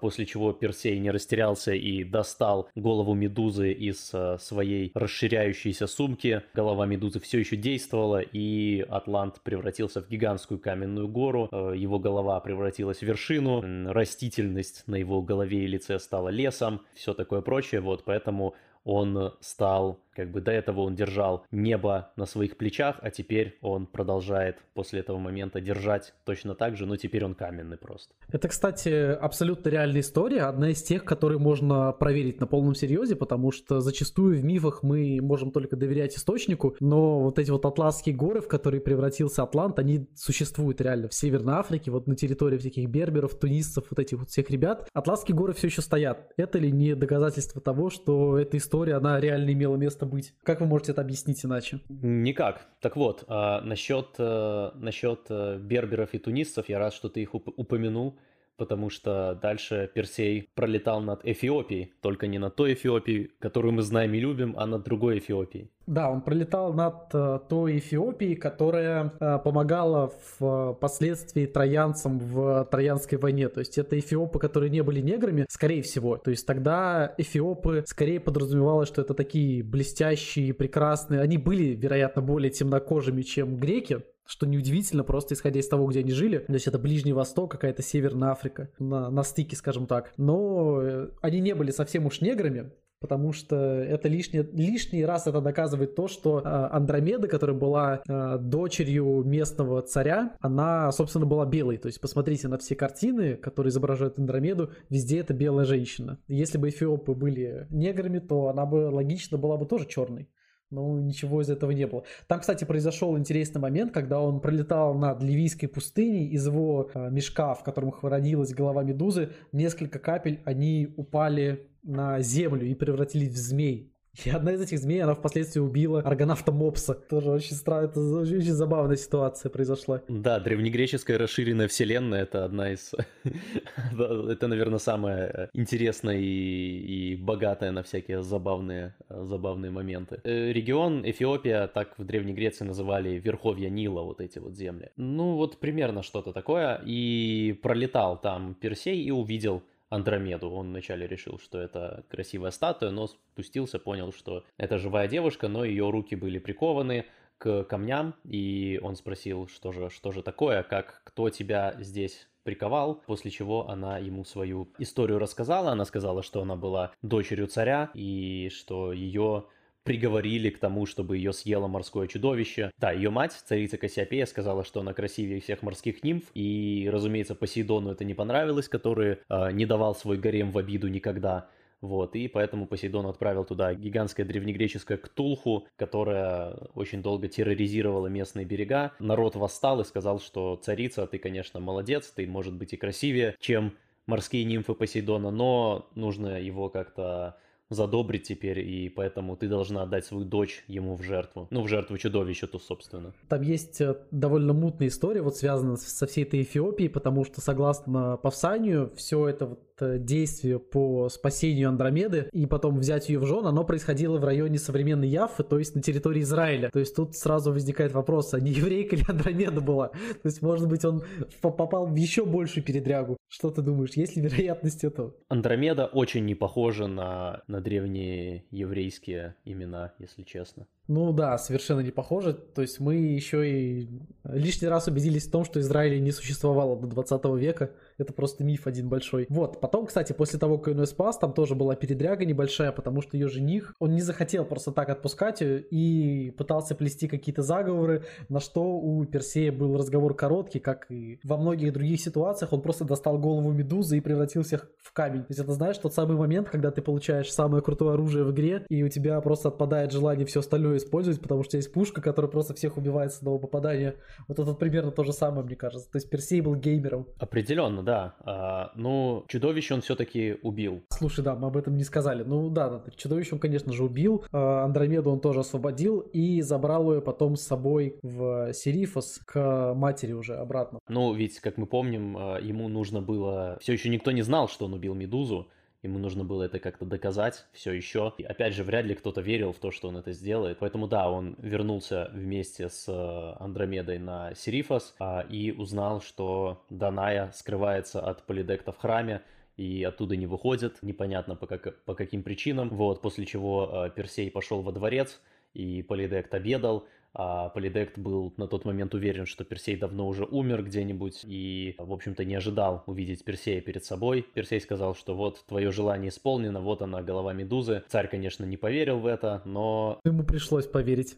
после чего Персей не растерялся и достал голову Медузы из а, своей расширяющейся сумки. Голова Медузы все еще действовала, и Атлант превратился в гигантскую каменную гору. А, его голова превратилась в вершину, растительность на его голове и лице стала лесом, все такое прочее. Вот поэтому он стал как бы до этого он держал небо на своих плечах, а теперь он продолжает после этого момента держать точно так же, но теперь он каменный просто. Это, кстати, абсолютно реальная история, одна из тех, которые можно проверить на полном серьезе, потому что зачастую в мифах мы можем только доверять источнику, но вот эти вот атласские горы, в которые превратился Атлант, они существуют реально в Северной Африке, вот на территории всяких берберов, тунисцев, вот этих вот всех ребят. Атласские горы все еще стоят. Это ли не доказательство того, что эта история, она реально имела место место быть. Как вы можете это объяснить иначе? Никак. Так вот, насчет, насчет а, берберов и тунисцев, я рад, что ты их уп- упомянул потому что дальше Персей пролетал над Эфиопией, только не над той Эфиопией, которую мы знаем и любим, а над другой Эфиопией. Да, он пролетал над э, той Эфиопией, которая э, помогала впоследствии троянцам в Троянской войне. То есть это эфиопы, которые не были неграми, скорее всего. То есть тогда эфиопы скорее подразумевалось, что это такие блестящие, прекрасные. Они были, вероятно, более темнокожими, чем греки, что неудивительно, просто исходя из того, где они жили. То есть это Ближний Восток, какая-то Северная Африка, на, на стыке, скажем так. Но э, они не были совсем уж неграми, потому что это лишний, лишний раз это доказывает то, что э, Андромеда, которая была э, дочерью местного царя, она, собственно, была белой. То есть посмотрите на все картины, которые изображают Андромеду, везде это белая женщина. Если бы эфиопы были неграми, то она бы логично была бы тоже черной. Но ничего из этого не было. Там, кстати, произошел интересный момент, когда он пролетал над Ливийской пустыней, из его э, мешка, в котором хранилась голова медузы, несколько капель, они упали на землю и превратились в змей. И одна из этих змей, она впоследствии убила аргонавта Мопса. Тоже очень странно, это очень, забавная ситуация произошла. Да, древнегреческая расширенная вселенная — это одна из... это, наверное, самая интересная и, и богатая на всякие забавные, забавные моменты. Э, регион Эфиопия, так в Древней Греции называли Верховья Нила, вот эти вот земли. Ну, вот примерно что-то такое. И пролетал там Персей и увидел Андромеду. Он вначале решил, что это красивая статуя, но спустился, понял, что это живая девушка, но ее руки были прикованы к камням, и он спросил, что же, что же такое, как, кто тебя здесь приковал, после чего она ему свою историю рассказала. Она сказала, что она была дочерью царя, и что ее приговорили к тому, чтобы ее съело морское чудовище. Да, ее мать, царица Кассиопея, сказала, что она красивее всех морских нимф, и, разумеется, Посейдону это не понравилось, который э, не давал свой гарем в обиду никогда. Вот, и поэтому Посейдон отправил туда гигантское древнегреческое Ктулху, которая очень долго терроризировала местные берега. Народ восстал и сказал, что царица, ты, конечно, молодец, ты, может быть, и красивее, чем морские нимфы Посейдона, но нужно его как-то задобрить теперь, и поэтому ты должна отдать свою дочь ему в жертву. Ну, в жертву чудовищу-то, собственно. Там есть э, довольно мутная история, вот связанная со всей этой Эфиопией, потому что, согласно Павсанию, все это вот действие по спасению Андромеды и потом взять ее в жен, оно происходило в районе современной Яффы, то есть на территории Израиля. То есть тут сразу возникает вопрос, а не еврейка ли Андромеда была? То есть, может быть, он попал в еще большую передрягу. Что ты думаешь, есть ли вероятность этого? Андромеда очень не похожа на, на древние еврейские имена, если честно. Ну да, совершенно не похоже. То есть мы еще и лишний раз убедились в том, что Израиля не существовало до 20 века. Это просто миф один большой. Вот, потом, кстати, после того, как он спас, там тоже была передряга небольшая, потому что ее жених, он не захотел просто так отпускать ее и пытался плести какие-то заговоры, на что у Персея был разговор короткий, как и во многих других ситуациях, он просто достал голову медузы и превратил всех в камень. То есть это, знаешь, тот самый момент, когда ты получаешь самое крутое оружие в игре, и у тебя просто отпадает желание все остальное использовать, потому что есть пушка, которая просто всех убивает с одного попадания. Вот это примерно то же самое, мне кажется. То есть Персей был геймером. Определенно, да. А, ну, чудовище он все-таки убил. Слушай, да, мы об этом не сказали. Ну да, да чудовище он, конечно же, убил. А, Андромеду он тоже освободил и забрал ее потом с собой в Серифос к матери уже обратно. Ну, ведь, как мы помним, а, ему нужно было... Все еще никто не знал, что он убил Медузу. Ему нужно было это как-то доказать все еще. И опять же, вряд ли кто-то верил в то, что он это сделает. Поэтому да, он вернулся вместе с э, Андромедой на Серифос а, и узнал, что Даная скрывается от Полидекта в храме, и оттуда не выходит, непонятно по, как, по каким причинам. Вот, после чего э, Персей пошел во дворец, и Полидект обедал, а Полидект был на тот момент уверен, что Персей давно уже умер где-нибудь и, в общем-то, не ожидал увидеть Персея перед собой. Персей сказал, что вот твое желание исполнено, вот она, голова Медузы. Царь, конечно, не поверил в это, но... Ему пришлось поверить.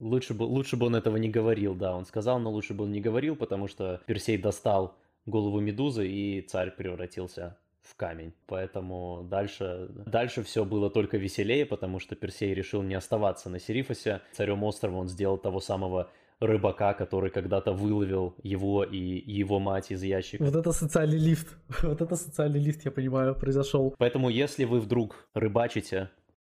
Лучше бы, лучше бы он этого не говорил, да, он сказал, но лучше бы он не говорил, потому что Персей достал голову Медузы, и царь превратился в камень. Поэтому дальше, дальше все было только веселее, потому что Персей решил не оставаться на Серифосе. Царем острова он сделал того самого рыбака, который когда-то выловил его и его мать из ящика. Вот это социальный лифт. Вот это социальный лифт, я понимаю, произошел. Поэтому, если вы вдруг рыбачите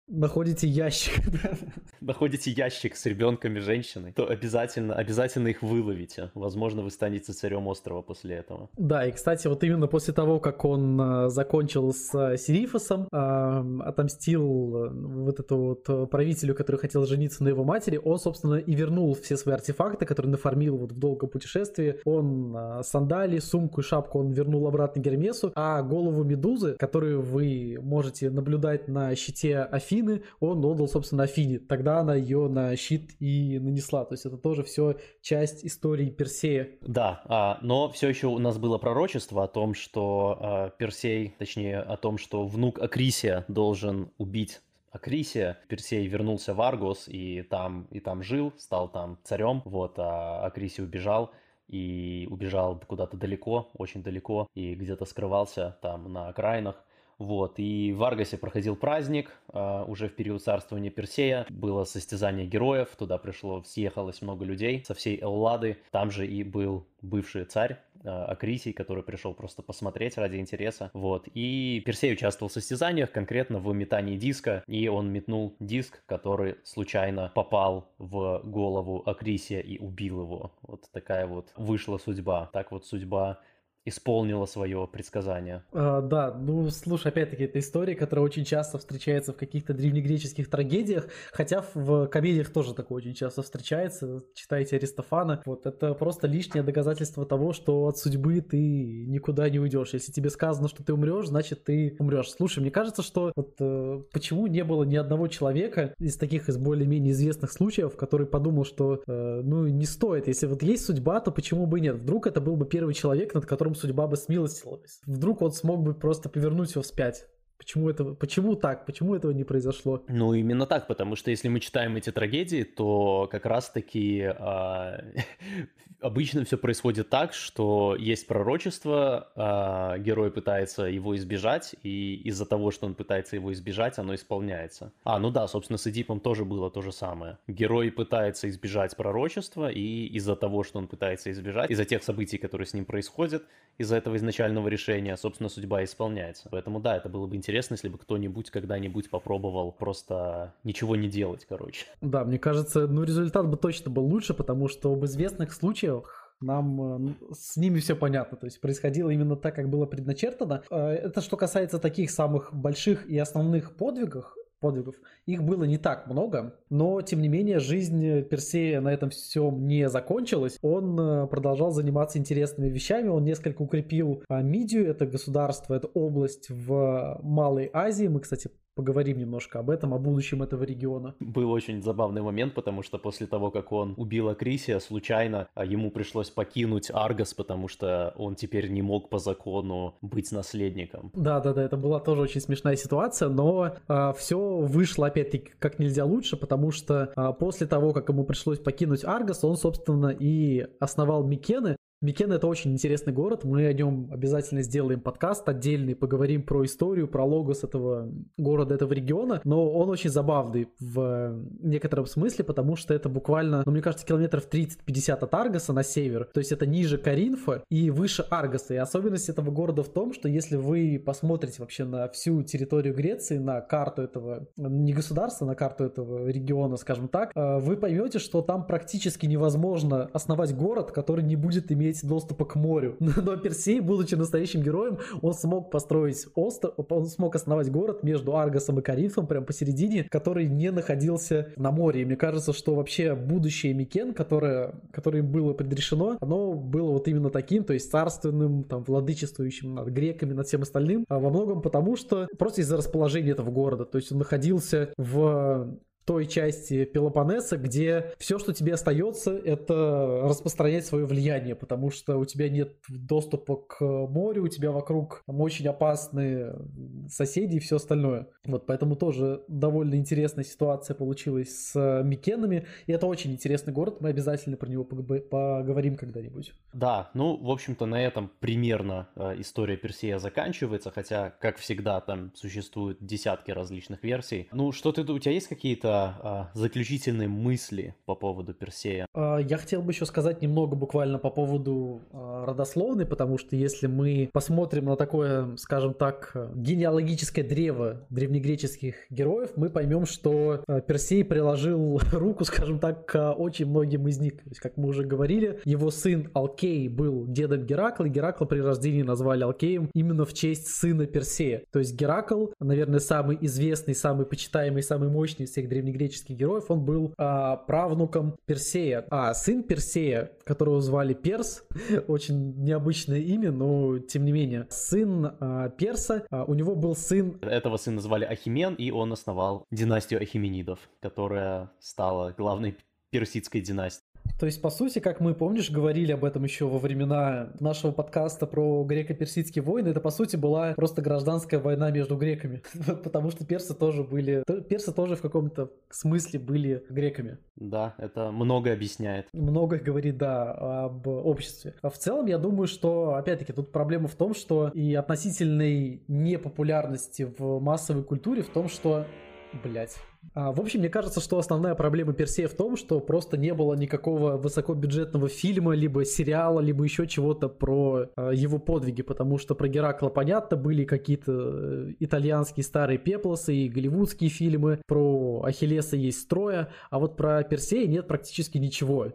находите ящик. находите ящик с ребенком и женщиной, то обязательно, обязательно их выловите. Возможно, вы станете царем острова после этого. Да, и, кстати, вот именно после того, как он э, закончил с э, Сирифосом, отомстил э, вот эту вот правителю, который хотел жениться на его матери, он, собственно, и вернул все свои артефакты, которые нафармил вот в долгом путешествии. Он сандали, сумку и шапку он вернул обратно Гермесу, а голову Медузы, которую вы можете наблюдать на щите Афи Афины, он отдал, собственно, Афине. Тогда она ее на щит и нанесла. То есть это тоже все часть истории Персея. Да, а, но все еще у нас было пророчество о том, что а, Персей, точнее о том, что внук Акрисия должен убить Акрисия. Персей вернулся в Аргос и там, и там жил, стал там царем. Вот, а Акрисий убежал и убежал куда-то далеко, очень далеко, и где-то скрывался там на окраинах. Вот, и в Аргасе проходил праздник, э, уже в период царствования Персея. Было состязание героев, туда пришло, съехалось много людей со всей Эллады. Там же и был бывший царь э, Акрисий, который пришел просто посмотреть ради интереса. Вот, и Персей участвовал в состязаниях, конкретно в метании диска, и он метнул диск, который случайно попал в голову Акрисия и убил его. Вот такая вот вышла судьба. Так вот судьба исполнила свое предсказание. А, да, ну слушай, опять-таки, это история, которая очень часто встречается в каких-то древнегреческих трагедиях, хотя в комедиях тоже такое очень часто встречается. Читайте Аристофана. Вот это просто лишнее доказательство того, что от судьбы ты никуда не уйдешь. Если тебе сказано, что ты умрешь, значит ты умрешь. Слушай, мне кажется, что вот э, почему не было ни одного человека из таких из более-менее известных случаев, который подумал, что э, ну не стоит. Если вот есть судьба, то почему бы и нет? Вдруг это был бы первый человек, над которым судьба бы смилостилась. Вдруг он смог бы просто повернуть его вспять. Почему, это, почему так? Почему этого не произошло? Ну, именно так, потому что если мы читаем эти трагедии, то как раз-таки а, обычно все происходит так, что есть пророчество, а, герой пытается его избежать, и из-за того, что он пытается его избежать, оно исполняется. А, ну да, собственно, с Эдипом тоже было то же самое. Герой пытается избежать пророчества, и из-за того, что он пытается избежать, из-за тех событий, которые с ним происходят, из-за этого изначального решения, собственно, судьба исполняется. Поэтому да, это было бы интересно, если бы кто-нибудь когда-нибудь попробовал просто ничего не делать, короче. Да, мне кажется, ну результат бы точно был лучше, потому что об известных случаях нам э, ну, с ними все понятно. То есть происходило именно так, как было предначертано. Э, это что касается таких самых больших и основных подвигов, подвигов. Их было не так много, но тем не менее жизнь Персея на этом всем не закончилась. Он э, продолжал заниматься интересными вещами, он несколько укрепил а, Мидию, это государство, это область в Малой Азии. Мы, кстати, поговорим немножко об этом, о будущем этого региона. Был очень забавный момент, потому что после того, как он убил Акрисия, случайно а, ему пришлось покинуть Аргос, потому что он теперь не мог по закону быть наследником. Да-да-да, это была тоже очень смешная ситуация, но а, все вышло опять-таки как нельзя лучше, потому что а, после того, как ему пришлось покинуть Аргос, он, собственно, и основал Микены, Микен это очень интересный город, мы о нем обязательно сделаем подкаст отдельный, поговорим про историю, про логос этого города, этого региона, но он очень забавный в некотором смысле, потому что это буквально, ну, мне кажется, километров 30-50 от Аргоса на север, то есть это ниже Коринфа и выше Аргоса, и особенность этого города в том, что если вы посмотрите вообще на всю территорию Греции, на карту этого, не государства, на карту этого региона, скажем так, э, вы поймете, что там практически невозможно основать город, который не будет иметь иметь доступа к морю. Но Персей, будучи настоящим героем, он смог построить остров, он смог основать город между Аргосом и Карифом, прям посередине, который не находился на море. И мне кажется, что вообще будущее Микен, которое, которое им было предрешено, оно было вот именно таким, то есть царственным, там, владычествующим над греками, над всем остальным, а во многом потому, что просто из-за расположения этого города, то есть он находился в той части Пелопоннеса, где все, что тебе остается, это распространять свое влияние, потому что у тебя нет доступа к морю, у тебя вокруг там очень опасные соседи и все остальное. Вот поэтому тоже довольно интересная ситуация получилась с Микенами, и это очень интересный город, мы обязательно про него поговорим когда-нибудь. Да, ну, в общем-то, на этом примерно э, история Персея заканчивается, хотя, как всегда, там существуют десятки различных версий. Ну, что ты, у тебя есть какие-то а, заключительные мысли по поводу Персея? А, я хотел бы еще сказать немного буквально по поводу а, родословной, потому что если мы посмотрим на такое, скажем так, генеалогическое древо древнегреческих героев, мы поймем, что а, Персей приложил руку, скажем так, к очень многим из них. То есть, как мы уже говорили, его сын Алкей был дедом Геракла, и Геракла при рождении назвали Алкеем именно в честь сына Персея. То есть Геракл, наверное, самый известный, самый почитаемый, самый мощный из всех древних древнегреческих героев, он был а, правнуком Персея. А сын Персея, которого звали Перс, очень необычное имя, но тем не менее, сын а, Перса, а, у него был сын... Этого сына звали Ахимен, и он основал династию Ахименидов, которая стала главной персидской династией. То есть, по сути, как мы, помнишь, говорили об этом еще во времена нашего подкаста про греко-персидские войны, это, по сути, была просто гражданская война между греками. Потому что персы тоже были... Персы тоже в каком-то смысле были греками. Да, это много объясняет. Много говорит, да, об обществе. А в целом, я думаю, что, опять-таки, тут проблема в том, что и относительной непопулярности в массовой культуре в том, что... Блять. А, в общем, мне кажется, что основная проблема Персея в том, что просто не было никакого высокобюджетного фильма, либо сериала, либо еще чего-то про а, его подвиги, потому что про Геракла, понятно, были какие-то э, итальянские старые пеплосы и голливудские фильмы, про Ахиллеса есть строя, а вот про Персея нет практически ничего.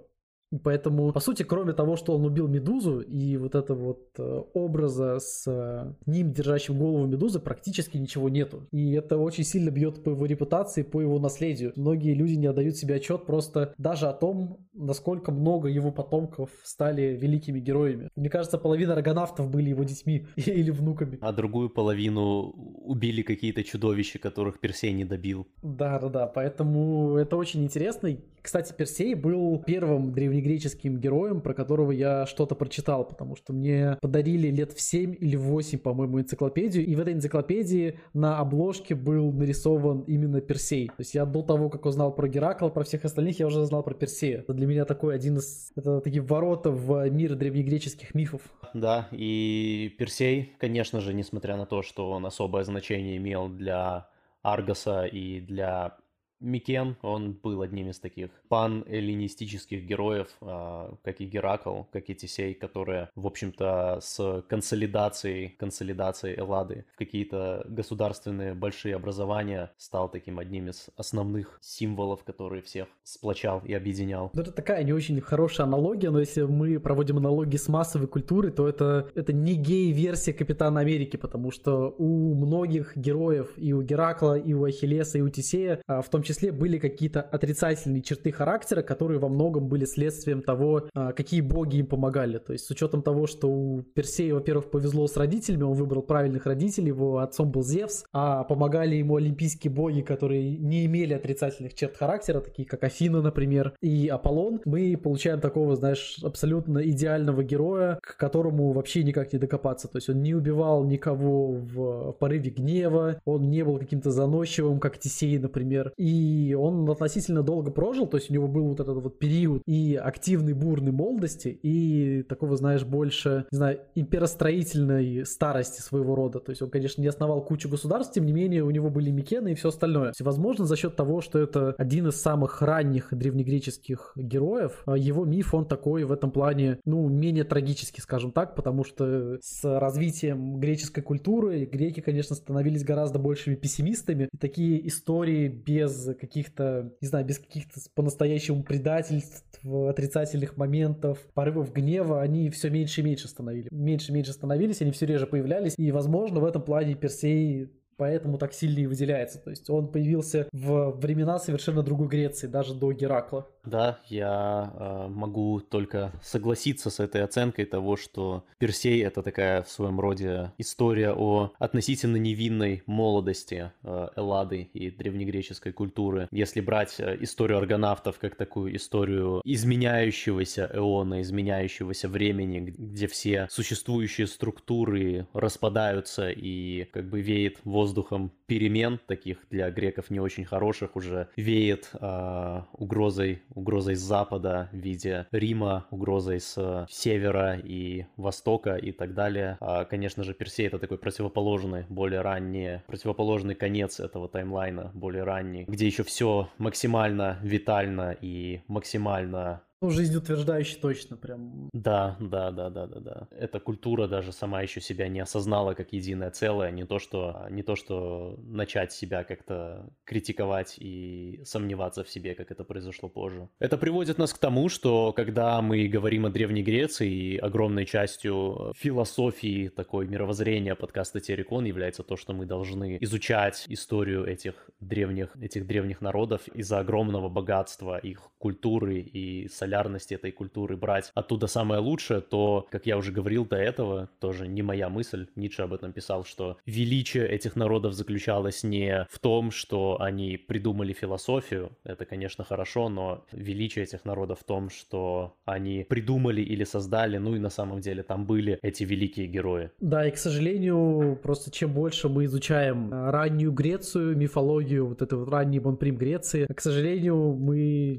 Поэтому, по сути, кроме того, что он убил Медузу и вот этого вот э, образа с э, ним, держащим голову Медузы, практически ничего нету. И это очень сильно бьет по его репутации, по его наследию. Многие люди не отдают себе отчет просто даже о том, насколько много его потомков стали великими героями. Мне кажется, половина рогонавтов были его детьми или внуками. А другую половину убили какие-то чудовища, которых Персей не добил. Да-да-да, поэтому это очень интересно. Кстати, Персей был первым древнегреческим героем, про которого я что-то прочитал, потому что мне подарили лет в 7 или в 8, по-моему, энциклопедию, и в этой энциклопедии на обложке был нарисован именно Персей. То есть я до того, как узнал про Геракла, про всех остальных, я уже знал про Персея. Это для меня такой один из... Это такие ворота в мир древнегреческих мифов. Да, и Персей, конечно же, несмотря на то, что он особое значение имел для Аргоса и для Микен, он был одним из таких пан-эллинистических героев, а, как и Геракл, как и Тесей, которые, в общем-то, с консолидацией, консолидацией Эллады в какие-то государственные большие образования стал таким одним из основных символов, который всех сплочал и объединял. Ну, это такая не очень хорошая аналогия, но если мы проводим аналогии с массовой культурой, то это, это не гей-версия Капитана Америки, потому что у многих героев, и у Геракла, и у Ахиллеса, и у Тесея, а, в том числе числе были какие-то отрицательные черты характера, которые во многом были следствием того, а, какие боги им помогали. То есть с учетом того, что у Персея, во-первых, повезло с родителями, он выбрал правильных родителей, его отцом был Зевс, а помогали ему олимпийские боги, которые не имели отрицательных черт характера, такие как Афина, например, и Аполлон, мы получаем такого, знаешь, абсолютно идеального героя, к которому вообще никак не докопаться. То есть он не убивал никого в порыве гнева, он не был каким-то заносчивым, как Тесей, например, и и он относительно долго прожил, то есть у него был вот этот вот период и активной бурной молодости, и такого, знаешь, больше, не знаю, имперостроительной старости своего рода. То есть он, конечно, не основал кучу государств, тем не менее у него были Микены и все остальное. И, возможно, за счет того, что это один из самых ранних древнегреческих героев, а его миф, он такой в этом плане, ну, менее трагический, скажем так, потому что с развитием греческой культуры греки, конечно, становились гораздо большими пессимистами, и такие истории без каких-то, не знаю, без каких-то по-настоящему предательств, отрицательных моментов, порывов гнева, они все меньше и меньше становились. Меньше и меньше становились, они все реже появлялись. И, возможно, в этом плане Персей поэтому так сильно и выделяется. То есть он появился в времена совершенно другой Греции, даже до Геракла. Да, я э, могу только согласиться с этой оценкой того, что Персей это такая в своем роде история о относительно невинной молодости э, Эллады и древнегреческой культуры. Если брать э, историю аргонавтов как такую историю изменяющегося эона, изменяющегося времени, где все существующие структуры распадаются и как бы веет воздухом перемен, таких для греков не очень хороших, уже веет э, угрозой угрозой с запада в виде Рима, угрозой с севера и востока и так далее. А, конечно же, Персей это такой противоположный, более ранний, противоположный конец этого таймлайна, более ранний, где еще все максимально витально и максимально ну, жизнеутверждающий точно прям. Да, да, да, да, да, да. Эта культура даже сама еще себя не осознала как единое целое, не то что, не то что начать себя как-то критиковать и сомневаться в себе, как это произошло позже. Это приводит нас к тому, что когда мы говорим о Древней Греции, огромной частью философии, такой мировоззрения подкаста Терекон является то, что мы должны изучать историю этих древних, этих древних народов из-за огромного богатства их культуры и солярности полярности этой культуры брать оттуда самое лучшее, то, как я уже говорил до этого, тоже не моя мысль, Ницше об этом писал, что величие этих народов заключалось не в том, что они придумали философию, это, конечно, хорошо, но величие этих народов в том, что они придумали или создали, ну и на самом деле там были эти великие герои. Да, и, к сожалению, просто чем больше мы изучаем раннюю Грецию, мифологию, вот эту вот ранний Бонприм Греции, к сожалению, мы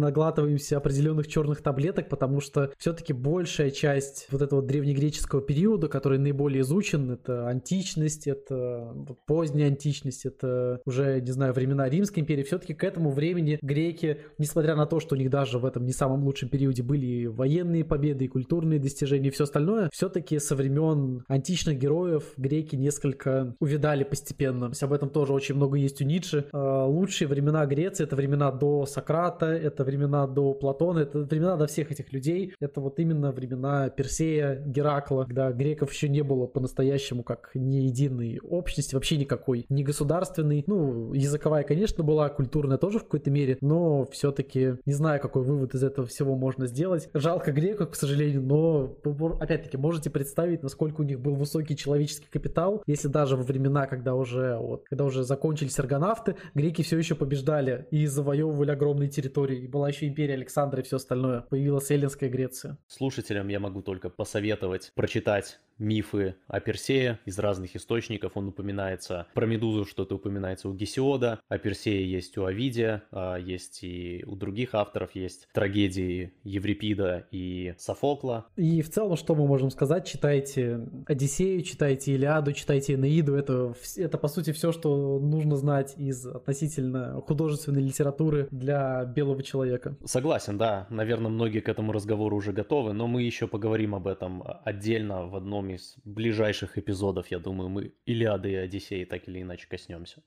наглатываемся определенных определенных черных таблеток, потому что все-таки большая часть вот этого древнегреческого периода, который наиболее изучен, это античность, это поздняя античность, это уже, не знаю, времена Римской империи, все-таки к этому времени греки, несмотря на то, что у них даже в этом не самом лучшем периоде были и военные победы, и культурные достижения, и все остальное, все-таки со времен античных героев греки несколько увидали постепенно. То есть об этом тоже очень много есть у Ницше. А, лучшие времена Греции — это времена до Сократа, это времена до Платона, Гаргона, это времена до всех этих людей. Это вот именно времена Персея, Геракла, когда греков еще не было по-настоящему как ни единой общности, вообще никакой, не государственной. Ну, языковая, конечно, была, культурная тоже в какой-то мере, но все-таки не знаю, какой вывод из этого всего можно сделать. Жалко греков, к сожалению, но опять-таки можете представить, насколько у них был высокий человеческий капитал, если даже во времена, когда уже, вот, когда уже закончились аргонавты, греки все еще побеждали и завоевывали огромные территории. И была еще империя Александра и все остальное. Появилась Эллинская Греция. Слушателям я могу только посоветовать прочитать мифы о Персее из разных источников. Он упоминается про Медузу, что-то упоминается у Гесиода, о Персее есть у Овидия, а есть и у других авторов, есть трагедии Еврипида и Софокла. И в целом, что мы можем сказать, читайте Одиссею, читайте Илиаду, читайте Энеиду, это, это по сути все, что нужно знать из относительно художественной литературы для белого человека. Согласен, да, наверное, многие к этому разговору уже готовы, но мы еще поговорим об этом отдельно в одном из ближайших эпизодов, я думаю, мы Илиады и Одиссеи так или иначе коснемся.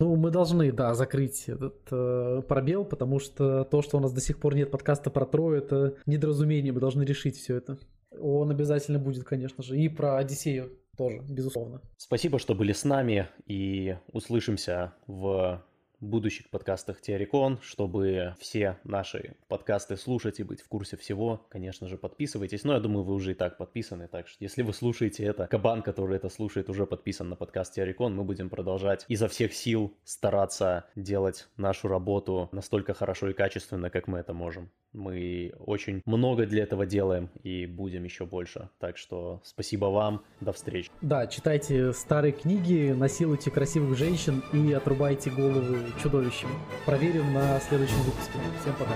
Ну, мы должны, да, закрыть этот э, пробел, потому что то, что у нас до сих пор нет подкаста про Трою, это недоразумение, мы должны решить все это. Он обязательно будет, конечно же, и про Одиссею тоже, безусловно. Спасибо, что были с нами, и услышимся в будущих подкастах Теорикон. Чтобы все наши подкасты слушать и быть в курсе всего, конечно же, подписывайтесь. Но я думаю, вы уже и так подписаны, так что если вы слушаете это, кабан, который это слушает, уже подписан на подкаст Теорикон, мы будем продолжать изо всех сил стараться делать нашу работу настолько хорошо и качественно, как мы это можем. Мы очень много для этого делаем и будем еще больше. Так что спасибо вам, до встречи. Да, читайте старые книги, насилуйте красивых женщин и отрубайте головы чудовищем. Проверим на следующем выпуске. Всем пока.